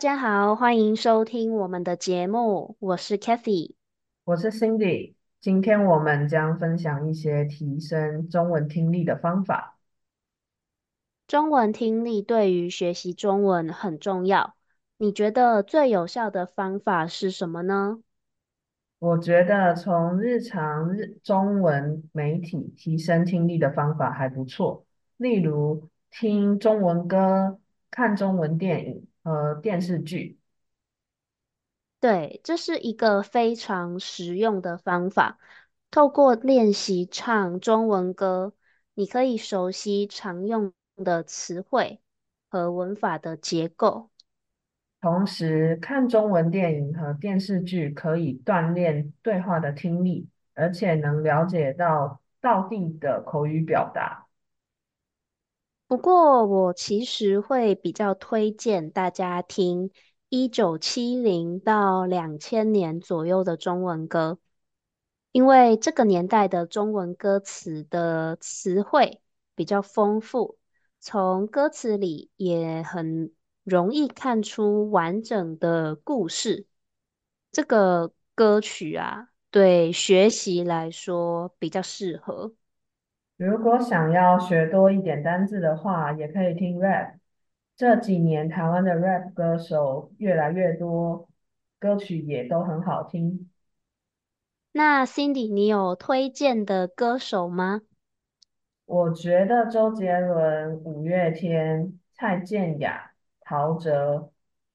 家好，欢迎收听我们的节目，我是 Kathy。我是 Cindy，今天我们将分享一些提升中文听力的方法。中文听力对于学习中文很重要，你觉得最有效的方法是什么呢？我觉得从日常日中文媒体提升听力的方法还不错，例如听中文歌、看中文电影和电视剧。对，这是一个非常实用的方法。透过练习唱中文歌，你可以熟悉常用的词汇和文法的结构。同时，看中文电影和电视剧可以锻炼对话的听力，而且能了解到道地的口语表达。不过，我其实会比较推荐大家听一九七零到两千年左右的中文歌，因为这个年代的中文歌词的词汇比较丰富，从歌词里也很容易看出完整的故事。这个歌曲啊，对学习来说比较适合。如果想要学多一点单字的话，也可以听 rap。这几年台湾的 rap 歌手越来越多，歌曲也都很好听。那 Cindy，你有推荐的歌手吗？我觉得周杰伦、五月天、蔡健雅、陶喆、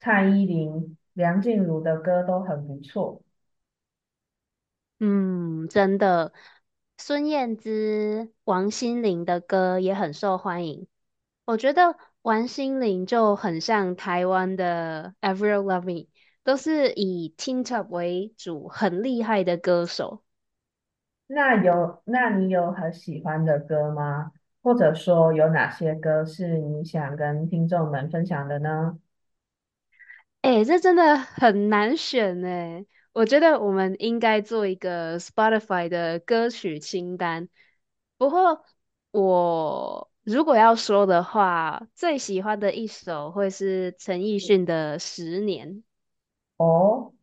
蔡依林、梁静茹的歌都很不错。嗯，真的，孙燕姿、王心凌的歌也很受欢迎。我觉得王心凌就很像台湾的 Avril Lavigne，都是以 teen top 为主，很厉害的歌手。那有，那你有很喜欢的歌吗？或者说有哪些歌是你想跟听众们分享的呢？哎，这真的很难选哎。我觉得我们应该做一个 Spotify 的歌曲清单。不过，我如果要说的话，最喜欢的一首会是陈奕迅的《十年》。哦，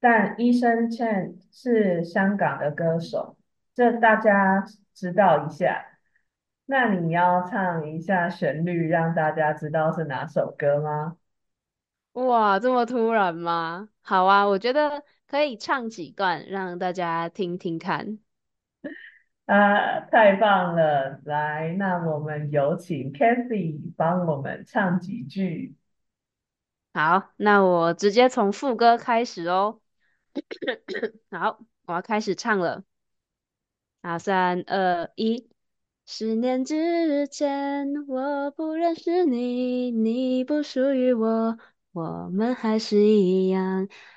但医生倩是香港的歌手，这大家知道一下。那你要唱一下旋律，让大家知道是哪首歌吗？哇，这么突然吗？好啊，我觉得可以唱几段，让大家听听看。啊，太棒了！来，那我们有请 Kathy 帮我们唱几句。好，那我直接从副歌开始哦。好，我要开始唱了。好，三二一。十年之前，我不认识你，你不属于我，我们还是一样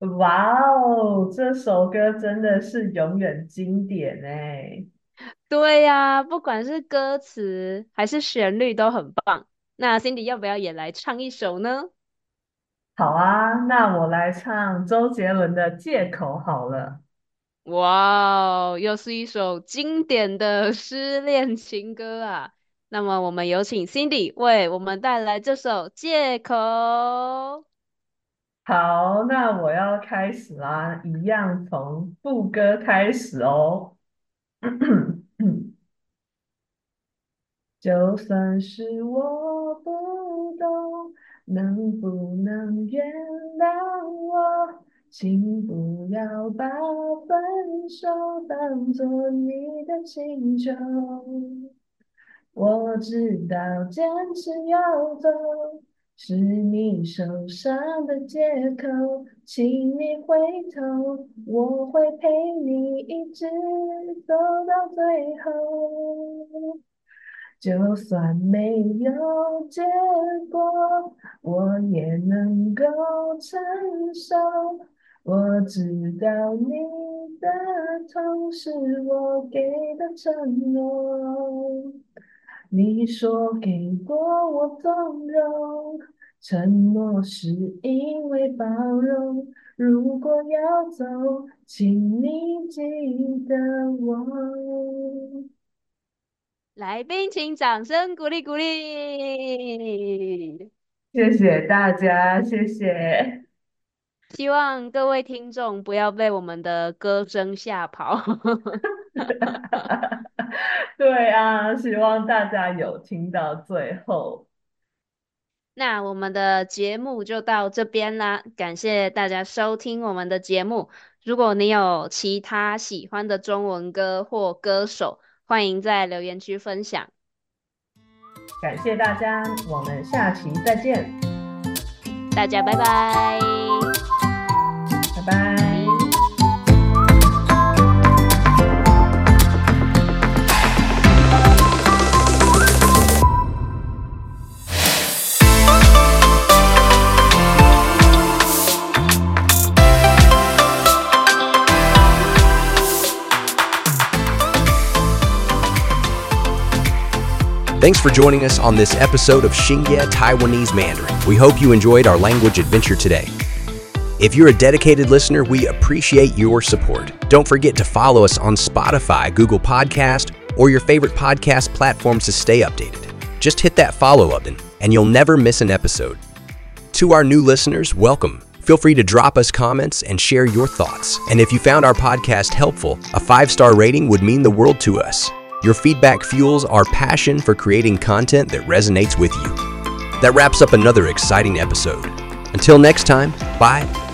哇哦，这首歌真的是永远经典哎！对呀，不管是歌词还是旋律都很棒。那 Cindy 要不要也来唱一首呢？好啊，那我来唱周杰伦的《借口》好了。哇哦，又是一首经典的失恋情歌啊！那么我们有请 Cindy 为我们带来这首《借口》。好，那我要开始啦，一样从副歌开始哦。就算是我不懂，能不能原谅我？请不要把分手当作你的请求。我知道坚持要走是你受伤的借口，请你回头，我会陪你一直走到最后。就算没有结果，我也能够承受。我知道你的痛是我给的承诺。你说给过我纵容，承诺是因为包容。如果要走，请你记得我。来宾，请掌声鼓励鼓励。谢谢大家，谢谢。希望各位听众不要被我们的歌声吓跑。对啊，希望大家有听到最后。那我们的节目就到这边啦，感谢大家收听我们的节目。如果你有其他喜欢的中文歌或歌手，欢迎在留言区分享。感谢大家，我们下期再见。大家拜拜，拜 Thanks for joining us on this episode of Xingye Taiwanese Mandarin. We hope you enjoyed our language adventure today. If you're a dedicated listener, we appreciate your support. Don't forget to follow us on Spotify, Google Podcast, or your favorite podcast platforms to stay updated. Just hit that follow button and you'll never miss an episode. To our new listeners, welcome. Feel free to drop us comments and share your thoughts. And if you found our podcast helpful, a five star rating would mean the world to us. Your feedback fuels our passion for creating content that resonates with you. That wraps up another exciting episode. Until next time, bye